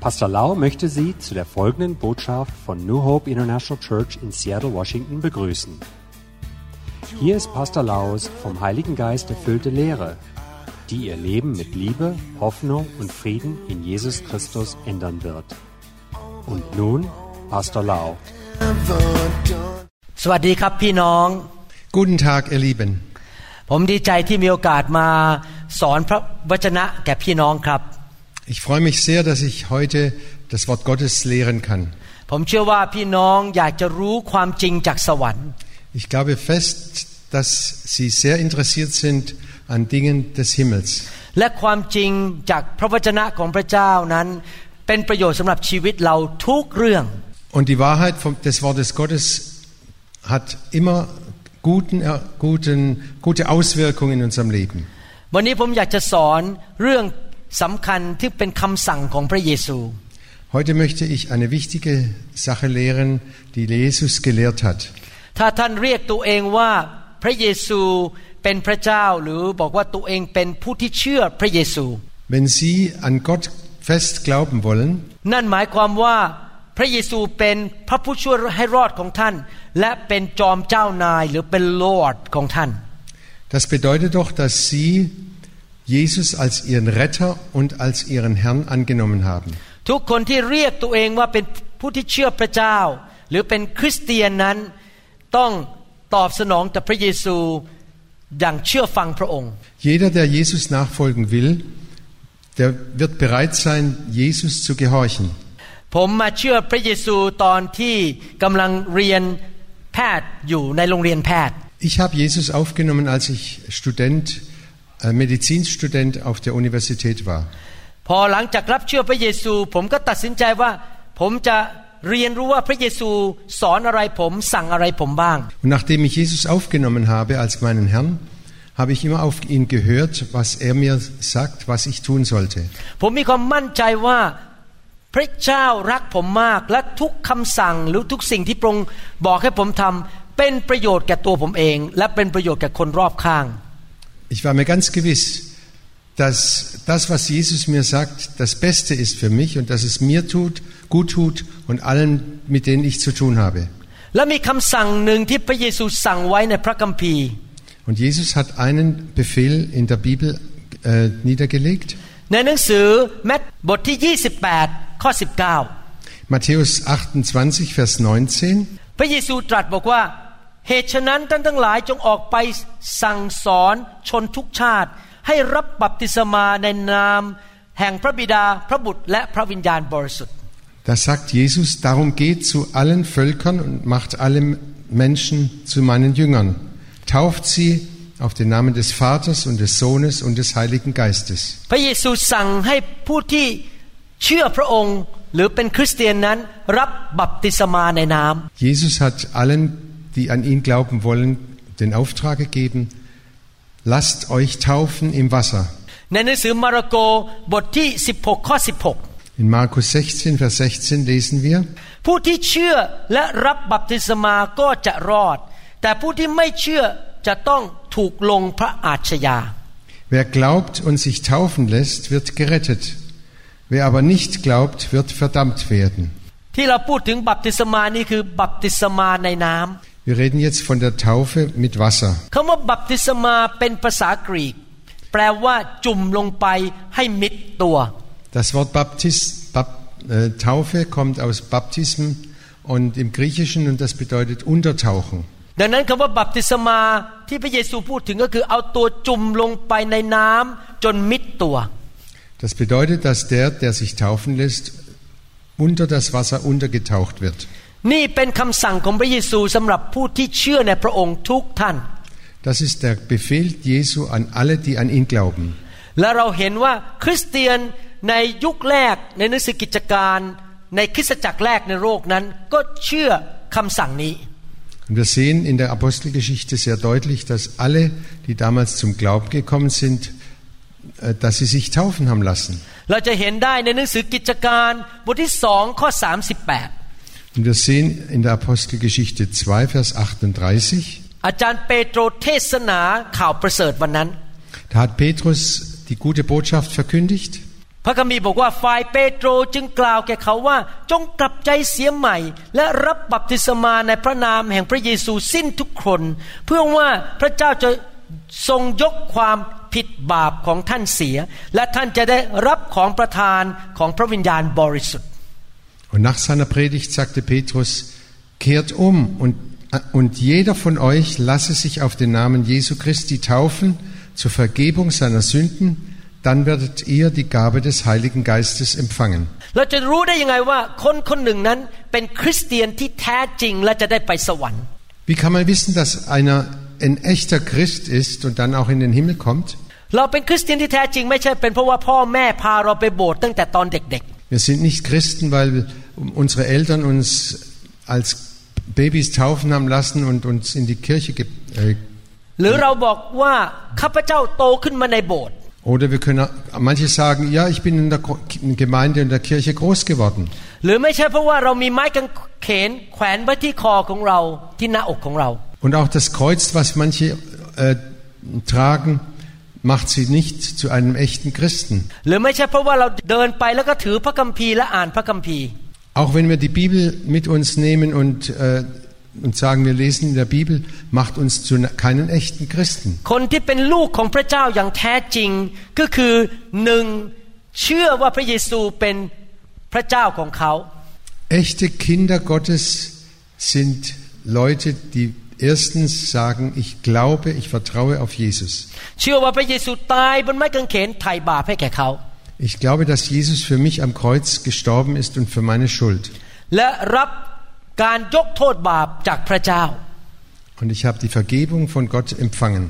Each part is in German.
Pastor Lau möchte Sie zu der folgenden Botschaft von New Hope International Church in Seattle, Washington begrüßen. Hier ist Pastor Laus vom Heiligen Geist erfüllte Lehre, die Ihr Leben mit Liebe, Hoffnung und Frieden in Jesus Christus ändern wird. Und nun Pastor Lau. สวัสดีครับพี่น้อง Guten Tag, ihr Lieben. ผมดีใจที่มีโอกาสมาสอนพระวจนะแก่พี่น้องครับ Ich freue mich sehr, dass ich heute das Wort Gottes lehren kann. ผมเชื่อว่าพี่น้องอยากจะรู้ความจริงจากสวรรค์ Ich glaube fest, dass Sie sehr interessiert sind an Dingen des Himmels. และความจริงจากพระวจนะของพระเจ้านั้น เป็นประโยชน์สำหรับชีวิตเราทุกเรื่อง Und die Wahrheit vom, des Wortes Gottes hat immer guten, äh, guten, gute Auswirkungen in unserem Leben. วันนี้ผมอยากจะสอนเรื่อง สำคัญที่เป็นคำสั่งของพระเยซู Heute möchte ich eine wichtige Sache lehren, die Jesus gelehrt hat. ถ้าท่านเรียกตัวเองว่าพระเยซูเป็นพระเจ้าหรือบอกว่าตัวเองเป็นผู้ที่เชื่อพระเยซู Wenn Sie an Gott fest glauben wollen, นั่นหมายความว่าพระเยซูเป็นพระผู้ช่วยให้รอดของท่าน และเป็นจอมเจ้านายหรือเป็นลอร์ดของท่าน Das bedeutet doch, dass Sie Jesus als Ihren Retter und als Ihren Herrn angenommen haben. ทุกคนที่เรียกตัวเองว่าเป็นผู้ที่เชื่อพระเจ้า หรือเป็นคริสเตียนนั้นต้องตอบสนองต่อพระเยซูอย่างเชื่อฟังพระองค์ Jeder, der Jesus nachfolgen will, der wird bereit sein, Jesus zu gehorchen. ผมมาเชื่อพระเยซูตอนที่กำลังเรียนแพทย์อยู่ในโรงเรียนแพทย์ Ich habe Jesus aufgenommen, als ich Student, äh, Medizinstudent auf der Universität war. พอหลังจากรับเชื่อพระเยซู ผมก็ตัดสินใจว่าผมจะเรียนรู้ว่าพระเยซูสอนอะไรผมสั่งอะไรผมบ้าง Und nachdem ich Jesus aufgenommen habe als meinen Herrn, habe ich immer auf ihn gehört, was er mir sagt, was ich tun sollte. ผมมีความมั่นใจว่าพระเจ้ารักผมมากและทุกคำสั่งหรือทุกสิ่งที่พระองค์บอกให้ผมทำเป็นประโยชน์แก่ตัวผมเอง และเป็นประโยชน์แก่คนรอบข้าง Ich war mir ganz gewiss, dass das, was Jesus mir sagt, das Beste ist für mich und dass es mir tut, gut tut und allen, mit denen ich zu tun habe. และมีคำสั่งหนึ่งที่พระเยซูสั่งไว้ในพระคัมภีร์ Und Jesus hat einen Befehl in der Bibel äh, niedergelegt. ในหนังสือแมทบทที่ 28 ข้อ 19 Matthäus 28, Vers 19. พระเยซูตรัสบอกว่า เหตุฉะนั้นท่านทั้งหลายจงออกไปสั่งสอนชนทุกชาติ ให้รับบัพติศมาในนาม แห่งพระบิดาพระบุตรและพระวิญญาณบริสุทธิ์ Da sagt Jesus, darum geht zu allen Völkern und macht alle Menschen zu meinen Jüngern. Tauft sie auf den Namen des Vaters und des Sohnes und des Heiligen Geistes. พระเยซูสั่งให้ผู้ที่เชื่อพระองค์ หรือเป็นคริสเตียนนั้นรับบัพติศมาในน้ำ Jesus hat allen, die an ihn glauben wollen, den Auftrag gegeben, lasst euch taufen im Wasser. ในหนังสือมาระโกบทที่ 16 ข้อ 16 In Markus 16, Vers 16 lesen wir, ผู้ที่เชื่อและรับบัพติศมาก็จะรอด แต่ผู้ที่ไม่เชื่อจะต้องถูกลงพระอาชญา wer glaubt und sich taufen lässt, wird gerettet. Wer aber nicht glaubt, wird verdammt werden. ที่เราพูดถึงบัพติศมานี่คือบัพติศมาในน้ำ Wir reden jetzt von der Taufe mit Wasser. คำว่าบัพติศมาเป็นภาษากรีก แปลว่าจุ่มลงไปให้มิดตัว Das Wort Baptis, Bap, äh, Taufe kommt aus Baptism und im Griechischen und das bedeutet untertauchen. ดังนั้นคำว่าบัพติศมาที่พระเยซูพูดถึงก็คือเอาตัวจุ่มลงไปในน้ำจนมิดตัว Das bedeutet, dass der, der sich taufen lässt, unter das Wasser untergetaucht wird. นี่เป็นคำสั่งของพระเยซูสำหรับผู้ที่เชื่อในพระองค์ทุกท่าน Das ist der Befehl Jesu an alle, die an ihn glauben. และเราเห็นว่าคริสเตียนในยุคแรกในหนังสือกิจการในคริสตจักรแรกในโลกนั้นก็เชื่อคำสั่งนี้ Und wir sehen in der Apostelgeschichte sehr deutlich, dass alle, die damals zum Glauben gekommen sind, äh, dass sie sich taufen haben lassen. เราจะเห็นได้ในหนังสือกิจการบทที่สองข้อ38 Und wir sehen in der Apostelgeschichte 2, Vers 38, อาจารย์เปโตรเทศนาข่าวประเสริฐวันนั้น da hat Petrus die gute Botschaft verkündigt. พระคัมภีร์บอกว่าฝ่ายเปโตรจึงกล่าวแก่เขาว่า จงกลับใจเสียใหม่ และรับบัพติศมาในพระนามแห่งพระเยซูสิ้นทุกคน เพื่อว่าพระเจ้าจะทรงยกความผิดบาปของท่านเสีย และท่านจะได้รับของประทานของพระวิญญาณบริสุทธิ์ Und nach seiner Predigt sagte Petrus, kehrt um und, und jeder von euch lasse sich auf den Namen Jesu Christi taufen zur Vergebung seiner Sünden, dann werdet ihr die Gabe des Heiligen Geistes empfangen. Wie kann man wissen, dass einer ein echter Christ ist und dann auch in den Himmel kommt? Wir sind nicht Christen, weil wir unsere Eltern uns als Babys taufen haben lassen und uns in die Kirche ge äh, ๆ หรือเราบอกว่าข้าพเจ้าโตขึ้นมาในโบสถ์ Oder wir können, manche sagen, ja, ich bin in der Gro- Gemeinde und der Kirche groß geworden. หรือไม่ใช่เพราะว่าเรามีไม้กางเขนแขวนไว้ที่คอของเราที่หน้าอกของเรา Und auch das Kreuz, was manche äh, tragen, macht sie nicht zu einem echten Christen. หรือไม่ใช่เพราะว่าเราเดินไปแล้วก็ถือพระคัมภีร์และอ่านพระคัมภีร์ Auch wenn wir die Bibel mit uns nehmen und, äh, und sagen, wir lesen in der Bibel, macht uns zu ne- keinen echten Christen. คนที่เป็นลูกของพระเจ้าอย่างแท้จริง ก็คือหนึ่งเชื่อว่าพระเยซูเป็นพระเจ้าของเขา Echte Kinder Gottes sind Leute, die erstens sagen, ich glaube, ich vertraue auf Jesus. เชื่อว่าพระเยซูตายบนไม้กางเขนไถ่บาปให้แก่เขา Ich glaube, dass Jesus für mich am Kreuz gestorben ist und für meine Schuld. และรับการยกโทษบาปจากพระเจ้า Und ich habe die Vergebung von Gott empfangen.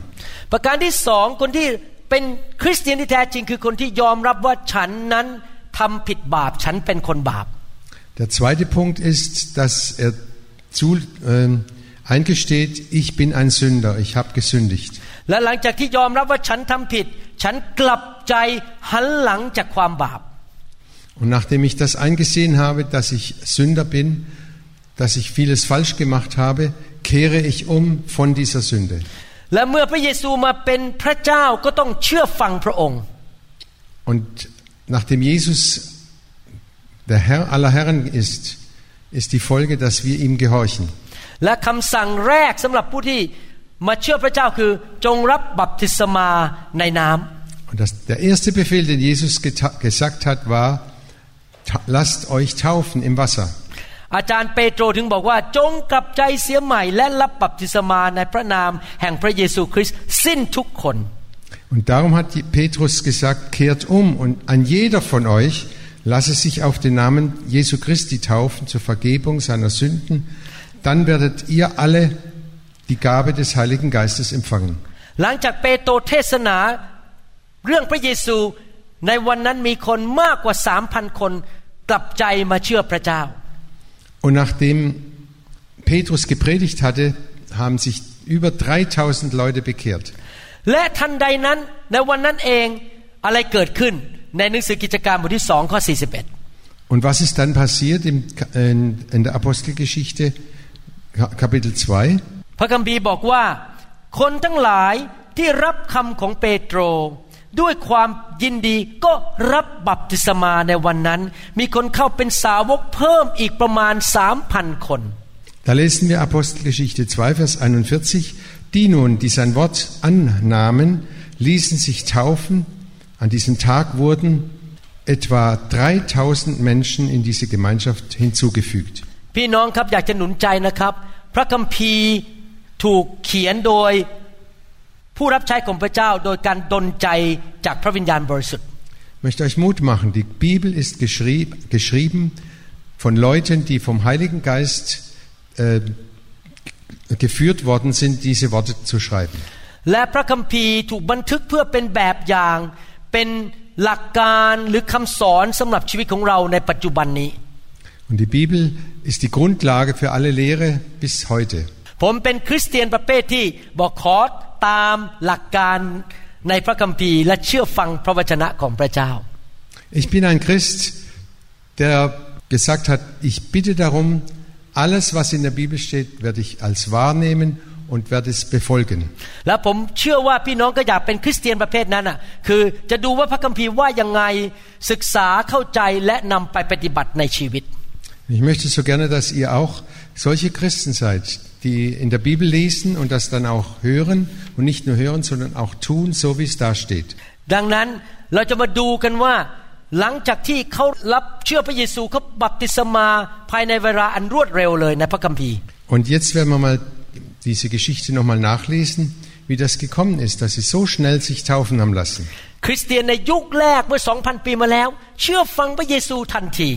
ประการที่สองคนที่เป็นคริสเตียนที่แท้จริง คือคนที่ยอมรับว่าฉันนั้นทำผิดบาปฉันเป็นคนบาป Der zweite Punkt ist, dass er zu, ähm, eingesteht, ich bin ein Sünder, ich habe gesündigt. และหลังจากที่ยอมรับว่าฉันทำผิด ฉันกลับ ใจหันหลังจากความบาป Und nachdem ich das eingesehen habe, dass ich Sünder bin, dass ich vieles falsch gemacht habe, kehre ich um von dieser Sünde. และเมื่อพระเยซูมาเป็นพระเจ้าก็ต้องเชื่อฟังพระองค์ Und nachdem Jesus der Herr aller Herren ist, ist die Folge, dass wir ihm gehorchen. แ ละคำสั่งแรกสำหรับผู้ที่มาเชื่อพระเจ้าคือจงรับบัพติศมาในน้ำ Und das, der erste Befehl, den Jesus geta- gesagt hat, war, "Ta- lasst euch taufen im Wasser. อาจารย์เปโตรถึงบอกว่าจงกลับใจเสียใหม่ และรับบัพติศมาในพระนามแห่งพระเยซูคริสต์สิ้นทุกคน Und darum hat die- Petrus gesagt, kehrt um und ein jeder von euch lasse sich auf den Namen Jesu Christi taufen zur Vergebung seiner Sünden, dann werdet ihr alle die Gabe des Heiligen Geistes empfangen. หลังจากเปโตรเทศนา เรื่องพระเยซูในวันนั้นมีคนมากกว่าสามพันคนกลับใจมาเชื่อพระเจ้า Und nachdem Petrus gepredigt hatte, haben sich über 3000 Leute bekehrt. และทันใดนั้นในวันนั้นเองอะไรเกิดขึ้นในหนังสือกิจการบทที่สองข้อ41 Und was ist dann passiert im, in, in der Apostelgeschichte, Ka- Kapitel 2? พระคัมภีร์บอกว่า คนทั้งหลายที่รับคำของเปโตร ด้วยความยินดีก็รับบัพติศมาในวันนั้น มีคนเข้าเป็นสาวกเพิ่มอีกประมาณสามพันคน Da lesen wir Apostelgeschichte 2, Vers 41. Die nun, die sein Wort annahmen, ließen sich taufen. An diesem Tag wurden etwa 3000 Menschen in diese Gemeinschaft hinzugefügt. พี่น้องครับอยากจะหนุนใจนะครับ พระคัมภีร์ถูกเขียนโดย ผู้รับใช้ของพระเจ้า โดยการดลใจจากพระวิญญาณบริสุทธิ์ Ich möchte euch Mut machen. Die Bibel ist geschrieb, geschrieben von Leuten, die vom Heiligen Geist äh, geführt worden sind, diese Worte zu schreiben. และพระคัมภีร์ถูกบันทึกเพื่อเป็นแบบอย่าง เป็นหลักการหรือคำสอนสำหรับชีวิตของเราในปัจจุบันนี้ Und die Bibel ist die Grundlage für alle Lehre bis heute. ผมเป็นคริสเตียนประเภทที่บอกขอตามหลักการในพระคัมภีร์ และเชื่อฟังพระวจนะของพระเจ้า Ich bin ein Christ, der gesagt hat, ich bitte darum, alles, was in der Bibel steht, werde ich als wahrnehmen und werde es befolgen. แล้วผมเชื่อว่าพี่น้องก็อยากเป็นคริสเตียนประเภทนั้นอ่ะคือจะดูว่าพระคัมภีร์ว่ายังไงศึกษาเข้าใจและนำไปปฏิบัติในชีวิต Ich möchte so gerne, dass ihr auch solche Christen seid, die in der Bibel lesen und das dann auch hören und nicht nur hören, sondern auch tun, so wie es da steht. ดังนั้นเราจะมาดูกันว่า หลังจากที่เขารับเชื่อพระเยซูเขาบัพติศมาภายในเวลาอันรวดเร็วเลยในพระคัมภีร์ Und jetzt werden wir mal diese Geschichte nochmal nachlesen, wie das gekommen ist, dass sie so schnell sich taufen haben lassen. คริสเตียนในยุคแรกเมื่อ 2,000 ปีมาแล้ว เชื่อฟังพระเยซูทันที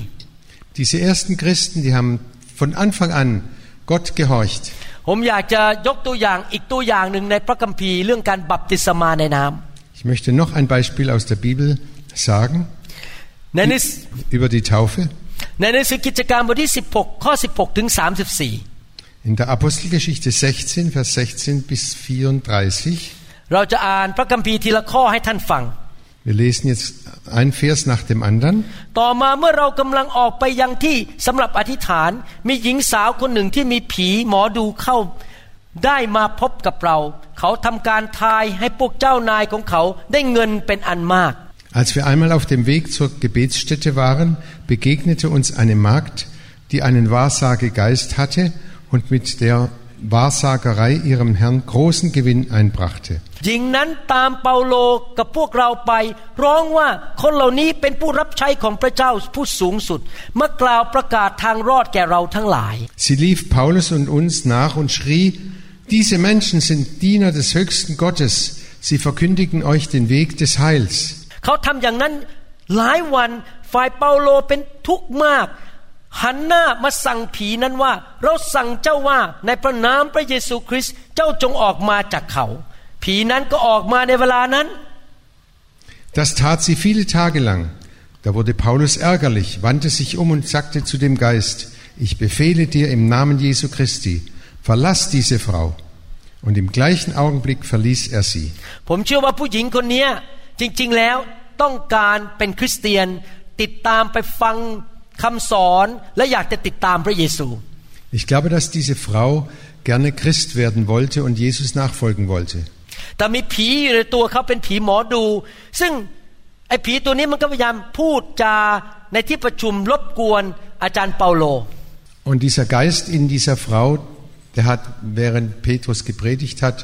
Diese ersten Christen, die haben von Anfang an Gott gehorcht. ผมอยากจะยกตัวอย่างอีกตัวอย่างหนึ่งในพระคัมภีร์เรื่องการบัพติศมาในน้ำ Ich möchte noch ein Beispiel aus der Bibel sagen ในหนัง über die Taufe. ในหนังสือกิจการบทที่ 16 ข้อ 16 ถึง 34 In der Apostelgeschichte 16, Vers 16 bis 34. เราจะอ่านพระคัมภีร์ทีละข้อให้ท่านฟัง Wir lesen jetzt ein Vers nach dem anderen. ต่อมาเมื่อเรากำลังออกไปยังที่สำหรับอธิษฐาน มีหญิงสาวคนหนึ่งที่มีผีหมอดูเข้าได้มาพบกับเรา เขาทำการทายให้พวกเจ้านายของเขาได้เงินเป็นอันมาก Als wir einmal auf dem Weg zur Gebetsstätte waren, begegnete uns eine Magd, die einen Wahrsagegeist hatte und mit der Wahrsagerei ihrem Herrn großen Gewinn einbrachte. หญิงนั้นตามเปาโลกับพวกเราไป ร้องว่าคนเหล่านี้เป็นผู้รับใช้ของพระเจ้าผู้สูงสุดมากล่าวประกาศทางรอดแก่เราทั้งหลาย Sie lief Paulus und uns nach und schrie, diese Menschen sind Diener des höchsten Gottes, sie verkündigen euch den Weg des Heils. เขาทำอย่างนั้นหลายวันฝ่ายเปาโลเป็นทุกข์มาก หันหน้ามาสั่งผีนั้นว่า เราสั่งเจ้าว่าในพระนามพระเยซูคริสต์เจ้าจงออกมาจากเขา ผีนั้นก็ออกมาในเวลานั้น Das tat sie viele Tage lang. Da wurde Paulus ärgerlich, wandte sich um und sagte zu dem Geist, ich befehle dir im Namen Jesu Christi, verlass diese Frau. Und im gleichen Augenblick verließ er sie. ผมเชื่อว่าผู้หญิงคนเนี้ยจริงๆแล้วต้องการเป็นคริสเตียน ติดตามไปฟัง คำสอน และอยากจะติดตามพระเยซู Ich glaube, dass diese Frau gerne Christ werden wollte und Jesus nachfolgen wollte. แต่มีผีอยู่ในตัวเขาเป็นผีหมอดู ซึ่งไอ้ผีตัวนี้มันก็พยายามพูดจาในที่ประชุมรบกวนอาจารย์เปาโล Und dieser Geist in dieser Frau, der hat, während Petrus gepredigt hat,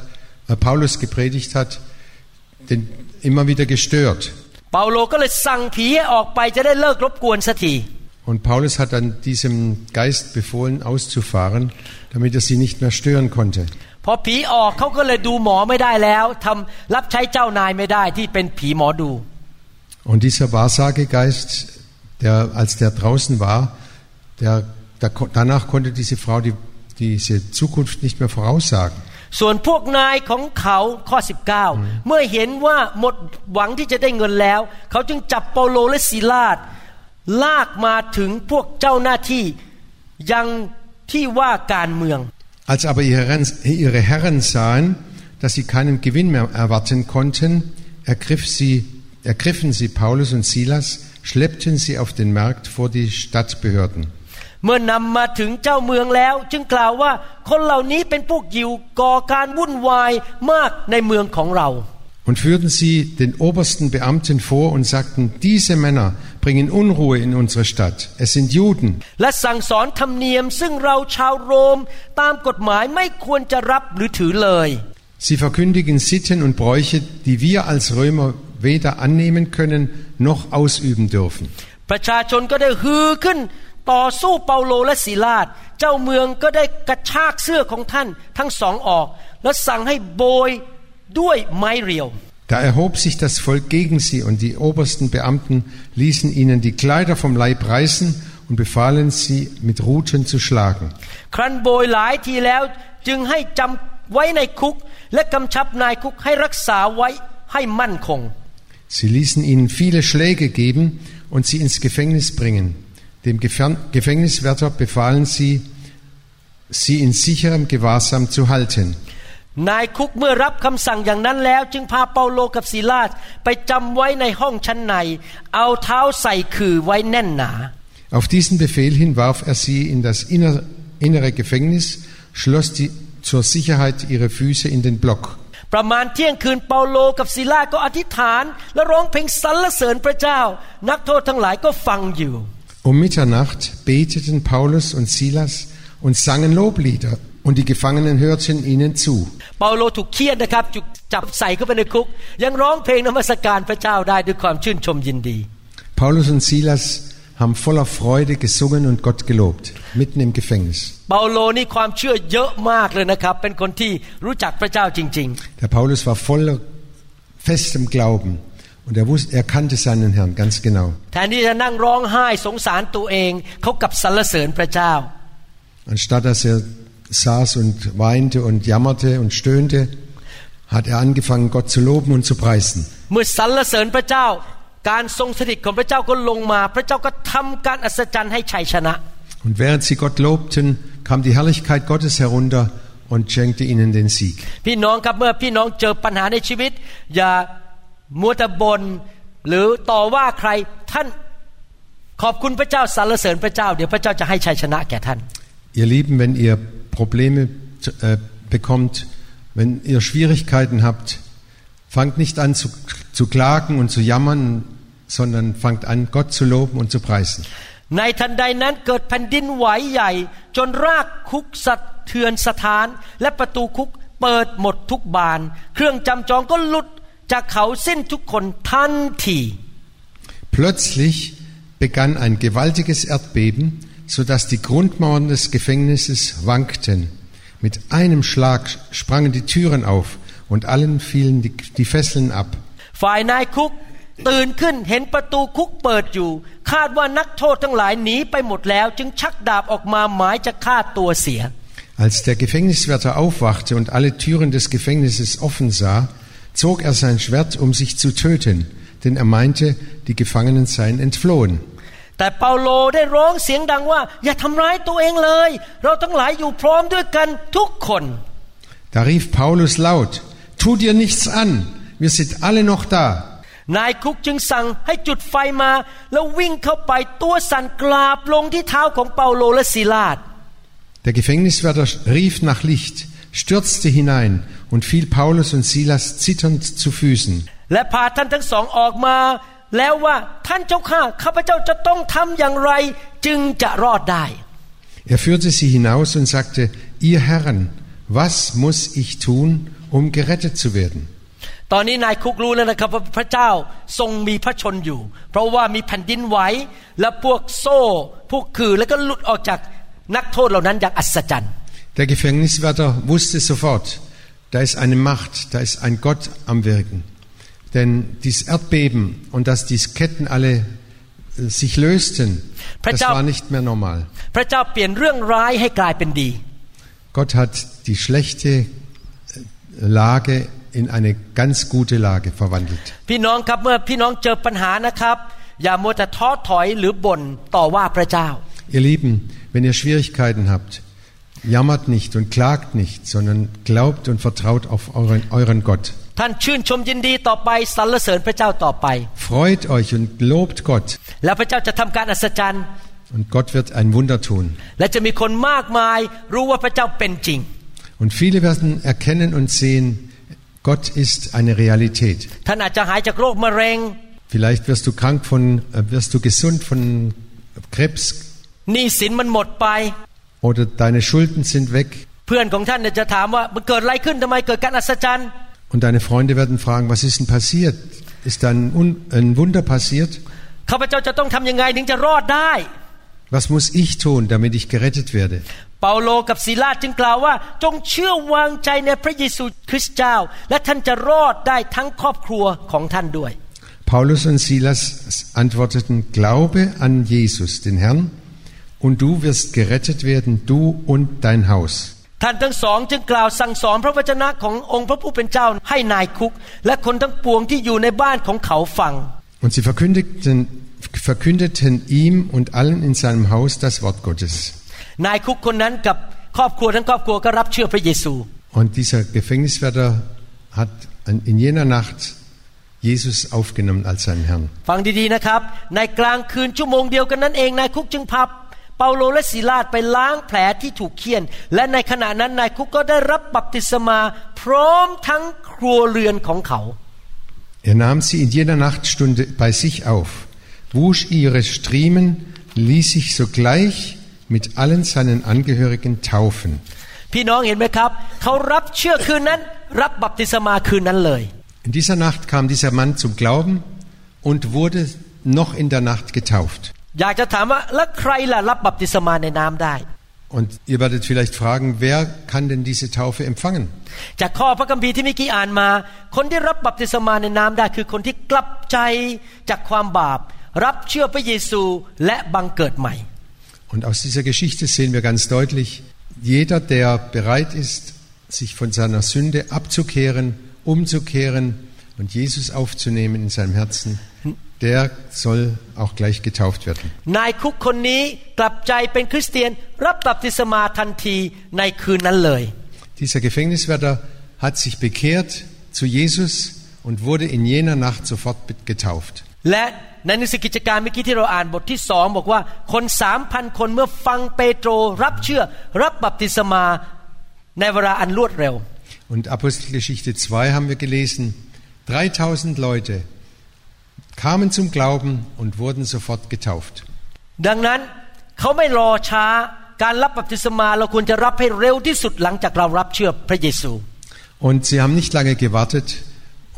äh, Paulus gepredigt hat, den immer wieder gestört. เปาโลก็เลยสั่งผีให้ออกไปจะได้เลิกรบกวนสักที Und Paulus hat dann diesem Geist befohlen, auszufahren, damit er sie nicht mehr stören konnte. พอผีออกเขาก็เลยดูหมอไม่ได้แล้วทำรับใช้เจ้านายไม่ได้ที่เป็นผีหมอดู Und dieser Wahrsagegeist, der, als der draußen war, der, der, danach konnte diese Frau die, diese Zukunft nicht mehr voraussagen. ส่วนพวกนายของเขาข้อ 19 เมื่อเห็นว่าหมดหวังที่จะได้เงินแล้ว เขาจึงจับเปาโลและศิลาด ลากมาถึงพวกเจ้าหน้าที่ยังที่ว่าการเมือง Als aber ihre Herren, ihre Herren sahen, dass sie keinen Gewinn mehr erwarten konnten, ergriff sie, ergriffen sie Paulus und Silas, schleppten sie auf den Markt vor die Stadtbehörden. เมื่อนำมาถึงเจ้าเมืองแล้ว จึงกล่าวว่าคนเหล่านี้เป็นพวกยิวก่อการวุ่นวายมากในเมืองของเรา Und führten sie den obersten Beamten vor und sagten, diese Männer bringen Unruhe in unsere Stadt. Es sind Juden. และสั่งสอนธรรมเนียม ซึ่งเราชาวโรมตามกฎหมายไม่ควรจะรับหรือถือเลย Sie verkündigen Sitten und Bräuche, die wir als Römer weder annehmen können noch ausüben dürfen. ประชาชนก็ได้ฮือขึ้น ต่อสู้เปาโลและศิลาด เจ้าเมืองก็ได้กระชากเสื้อของท่านทั้งสองออก และสั่งให้โบยด้วยไม้เรียว Da erhob sich das Volk gegen sie und die obersten Beamten ließen ihnen die Kleider vom Leib reißen und befahlen sie mit Ruten zu schlagen. ครั้นโบยหลายทีแล้วจึงให้จำไว้ในคุก และกำชับนายคุกให้รักษาไว้ให้มั่นคง Sie ließen ihnen viele Schläge geben und sie ins Gefängnis bringen. Dem Gefern- Gefängniswärter befahlen sie, sie in sicherem Gewahrsam zu halten. นายคุกเมื่อรับคำสั่งอย่างนั้นแล้ว จึงพาเปาโลกับศิลาสไปจำไว้ในห้องชั้นใน เอาเท้าใส่ขื่อไว้แน่นหนา Auf diesen Befehl hin warf er sie in das inner- innere Gefängnis, schloss die zur Sicherheit ihre Füße in den Block. ประมาณเที่ยงคืนเปาโลกับศิลาก็อธิษฐาน และร้องเพลงสรรเสริญพระเจ้า นักโทษทั้งหลายก็ฟังอยู่ Um Mitternacht beteten Paulus und Silas und sangen Loblieder, und die Gefangenen hörten ihnen zu. Paulus und Silas haben voller Freude gesungen und Gott gelobt, mitten im Gefängnis. Der Paulus war voller festem Glauben und er, wusste, er kannte seinen Herrn ganz genau. Anstatt dass er saß und weinte und jammerte und stöhnte, hat er angefangen, Gott zu loben und zu preisen. เมื่อสรรเสริญพระเจ้า การทรงสถิตของพระเจ้าก็ลงมา พระเจ้าก็ทำการอัศจรรย์ให้ชัยชนะ Und während sie Gott lobten, kam die Herrlichkeit Gottes herunter und schenkte ihnen den Sieg. พี่น้องครับเมื่อพี่น้องเจอปัญหาในชีวิต อย่ามัวแต่บนหรือต่อว่าใครท่านขอบคุณพระเจ้าสรรเสริญพระเจ้า เดี๋ยวพระเจ้าจะให้ชัยชนะแก่ท่าน Ihr Lieben, wenn ihr Probleme äh, bekommt, wenn ihr Schwierigkeiten habt, fangt nicht an zu, zu klagen und zu jammern, sondern fangt an, Gott zu loben und zu preisen. ในทันใดนั้นเกิดแผ่นดินไหวใหญ่ จนรากคุกสะเทือนสถาน และประตูคุกเปิดหมดทุกบาน เครื่องจำจองก็หลุดจากเขาสิ้นทุกคนทันที Plötzlich begann ein gewaltiges Erdbeben, sodass die Grundmauern des Gefängnisses wankten. Mit einem Schlag sprangen die Türen auf und allen fielen die, die Fesseln ab. ฝ่ายนายคุกตื่นขึ้นเห็นประตูคุกเปิดอยู่ คาดว่านักโทษทั้งหลายหนีไปหมดแล้ว จึงชักดาบออกมาหมายจะฆ่าตัวเสีย Als der Gefängniswärter aufwachte und alle Türen des Gefängnisses offen sah, zog er sein Schwert, um sich zu töten, denn er meinte, die Gefangenen seien entflohen. แต่เปาโลได้ร้องเสียงดังว่า อย่าทำร้ายตัวเองเลย เราทั้งหลายอยู่พร้อมด้วยกันทุกคน Da rief Paulus laut, tu dir nichts an, wir sind alle noch da. นายคุกจึงสั่งให้จุดไฟมา แล้ววิ่งเข้าไปตัวสั่นกราบลงที่เท้าของเปาโลและศิลาด Der Gefängniswärter rief nach Licht, stürzte hinein und fiel Paulus und Silas zitternd zu Füßen. และพาท่านทั้งสองออกมา แล้วว่าท่านเจ้าข้าข้าพเจ้าจะต้องทำอย่างไรจึงจะรอดได้ Er führte sie hinaus und sagte, ihr Herren, was muss ich tun, um gerettet zu werden? ตอนนี้นายคุกรู้แล้วนะครับว่าพระเจ้าทรงมีพระชนอยู่ เพราะว่ามีแผ่นดินไหวและพวกโซ่พวกคือแล้วก็หลุดออกจากนักโทษเหล่านั้นอย่างอัศจรรย์ Der Gefängniswärter wusste sofort, da ist eine Macht, da ist ein Gott am Wirken. Denn dieses Erdbeben und dass die Ketten alle äh, sich lösten, das war nicht mehr normal. พระเจ้าเปลี่ยนเรื่องร้ายให้กลายเป็นดี Gott hat die schlechte äh, Lage in eine ganz gute Lage verwandelt. พี่น้องครับเมื่อพี่น้องเจอปัญหานะครับ อย่ามัวแต่ท้อถอยหรือบ่นต่อว่าพระเจ้า Ihr Lieben, wenn ihr Schwierigkeiten habt, jammert nicht und klagt nicht, sondern glaubt und vertraut auf euren, euren Gott. ท่านชื่นชมยินดีต่อไปสรรเสริญพระเจ้าต่อไป Freut euch und lobt Gott แล้วพระเจ้าจะทำการอัศจรรย์ und Gott wird ein Wunder tun. และจะมีคนมากมายรู้ว่าพระเจ้าเป็นจริง Und viele werden erkennen und sehen, Gott ist eine Realität. ท่านอาจจะหายจากโรคมะเร็ง Vielleicht wirst du krank von, äh, wirst du gesund von Krebs หนี้สินมันหมดไป oder deine Schulden sind weg เพื่อนของท่านเนี่ยจะถามว่ามันเกิดอะไรขึ้นทำไมเกิดการอัศจรรย์ und deine Freunde werden fragen, was ist denn passiert? Ist da ein, Un ein Wunder passiert? ข้าพเจ้าจะต้องทำยังไงถึงจะรอดได้ Was muss ich tun, damit ich gerettet werde? เปาโลกับศิลาจึงกล่าวว่า จงเชื่อวางใจในพระเยซูคริสต์เจ้า และท่านจะรอดได้ทั้งครอบครัวของท่านด้วย Paulus und Silas antworteten, Glaube an Jesus, den Herrn, und du wirst gerettet werden, du und dein Haus. ท่านทั้งสองจึงกล่าวสั่งสอนพระวจนะขององค์พระผู้เป็นเจ้าให้นายคุก และคนทั้งปวงที่อยู่ในบ้านของเขาฟัง Und sie verkündigten, verkündeten ihm und allen in seinem Haus das Wort Gottes. นายคุกคนนั้นกับครอบครัวทั้งครอบครัวก็รับเชื่อพระเยซู Und dieser Gefängniswärter hat in jener Nacht Jesus aufgenommen als seinen Herrn. ฟังดีๆนะครับ ในกลางคืนชั่วโมงเดียวกันนั้นเองนายคุกจึงพา เปาโลและศิลาดไปล้างแผลที่ถูกเคี่ยน และในขณะนั้นนายคุกก็ได้รับบัพติศมาพร้อมทั้งครัวเรือนของเขา Er nahm sie in jener Nachtstunde bei sich auf, wusch ihre Striemen, ließ sich sogleich mit allen seinen Angehörigen taufen. พี่น้องเห็นไหมครับ เขารับเชื่อคืนนั้น รับบัพติศมาคืนนั้นเลย In dieser Nacht kam dieser Mann zum Glauben und wurde noch in der Nacht getauft. อยากจะถามว่าแล้วใครล่ะรับบัพติศมาในน้ำได้ Und ihr werdet vielleicht fragen, wer kann denn diese Taufe empfangen? จากข้อพระคัมภีร์ที่เมื่อกี้อ่านมา คนที่รับบัพติศมาในน้ำได้ คือคนที่กลับใจจากความบาป รับเชื่อพระเยซูและบังเกิดใหม่ Und aus dieser Geschichte sehen wir ganz deutlich, jeder, der bereit ist, sich von seiner Sünde abzukehren, umzukehren und Jesus aufzunehmen in seinem Herzen, der soll auch gleich getauft werden. นายคุกคนนี้กลับใจเป็นคริสเตียน รับบัพติศมาทันทีในคืนนั้นเลย Dieser Gefängniswärter hat sich bekehrt zu Jesus und wurde in jener Nacht sofort getauft. และในหนังสือกิจการเมื่อกี้ที่เราอ่านบทที่สองบอกว่าคนสามพันคนเมื่อฟังเปโตรรับเชื่อ รับบัพติศมาในเวลาอันรวดเร็ว Und Apostelgeschichte 2 haben wir gelesen, 3000 Leute kamen zum Glauben und wurden sofort getauft. ดังนั้นเขาไม่รอช้าการรับบัพติศมาเราควรจะรับให้เร็วที่สุดหลังจากเรารับเชื่อพระเยซู Und sie haben nicht lange gewartet.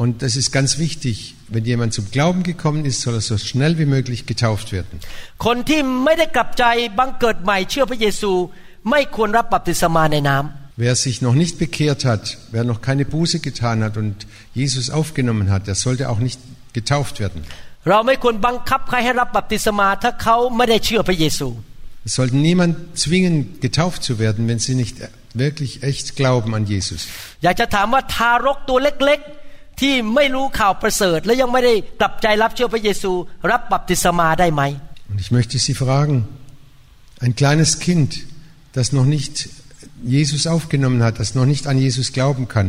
Und das ist ganz wichtig. Wenn jemand zum Glauben gekommen ist, soll er so schnell wie möglich getauft werden. คนที่ไม่ได้กลับใจบังเกิดใหม่เชื่อพระเยซู ไม่ควรรับบัพติศมาในน้ำ Wer sich noch nicht bekehrt hat, wer noch keine Buße getan hat und Jesus aufgenommen hat, der sollte auch nicht getauft werden. เราไม่ควรบังคับใครให้รับบัพติศมาถ้าเขาไม่ได้เชื่อพระเยซู Es sollten niemand zwingen, getauft zu werden, wenn sie nicht wirklich echt glauben an Jesus. อยากจะถามว่าทารกตัวเล็กๆ ที่ไม่รู้ข่าวประเสริฐ และยังไม่ได้กลับใจรับเชื่อพระเยซู รับบัพติศมาได้ไหม Und ich möchte Sie fragen, ein kleines Kind, das noch nicht Jesus aufgenommen hat, das noch nicht an Jesus glauben kann,